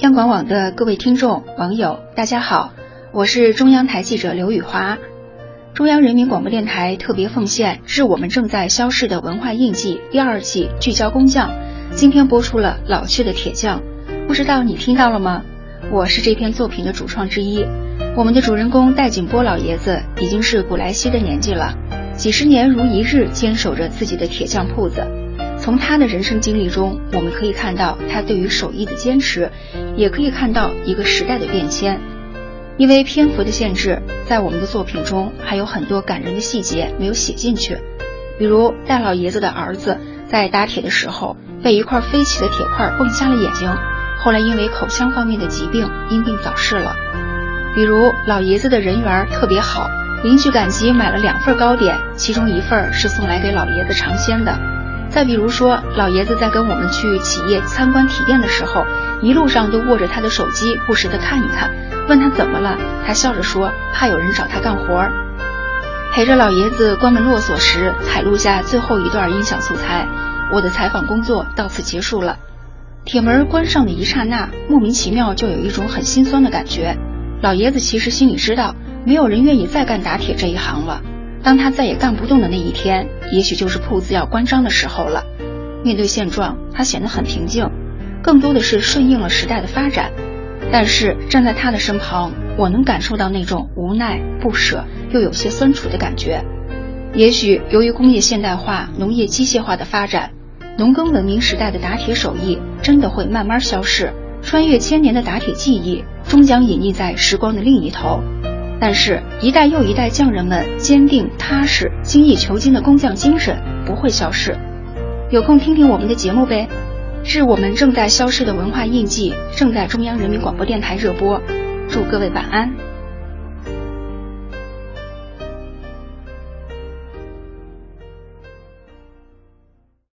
央广网的各位听众、网友，大家好，我是中央台记者刘雨华。中央人民广播电台特别奉献《致我们正在消逝的文化印记》第二季聚焦工匠，今天播出了老去的铁匠，不知道你听到了吗？我是这篇作品的主创之一。我们的主人公戴景波老爷子已经是古来稀的年纪了，几十年如一日坚守着自己的铁匠铺子。从他的人生经历中，我们可以看到他对于手艺的坚持，也可以看到一个时代的变迁。因为篇幅的限制，在我们的作品中还有很多感人的细节没有写进去，比如戴老爷子的儿子在打铁的时候被一块飞起的铁块蹦瞎了眼睛，后来因为口腔方面的疾病因病早逝了。比如老爷子的人缘特别好，邻居赶集买了两份糕点，其中一份是送来给老爷子尝鲜的。再比如说，老爷子在跟我们去企业参观体验的时候，一路上都握着他的手机，不时的看一看。问他怎么了，他笑着说怕有人找他干活。陪着老爷子关门落锁时，采录下最后一段音响素材。我的采访工作到此结束了。铁门关上的一刹那，莫名其妙就有一种很心酸的感觉。老爷子其实心里知道，没有人愿意再干打铁这一行了。当他再也干不动的那一天，也许就是铺子要关张的时候了。面对现状，他显得很平静，更多的是顺应了时代的发展。但是站在他的身旁，我能感受到那种无奈、不舍，又有些酸楚的感觉。也许由于工业现代化、农业机械化的发展，农耕文明时代的打铁手艺真的会慢慢消逝。穿越千年的打铁技艺，终将隐匿在时光的另一头。但是，一代又一代匠人们坚定踏实、精益求精的工匠精神不会消失。有空听听我们的节目呗，致我们正在消失的文化印记，正在中央人民广播电台热播。祝各位晚安。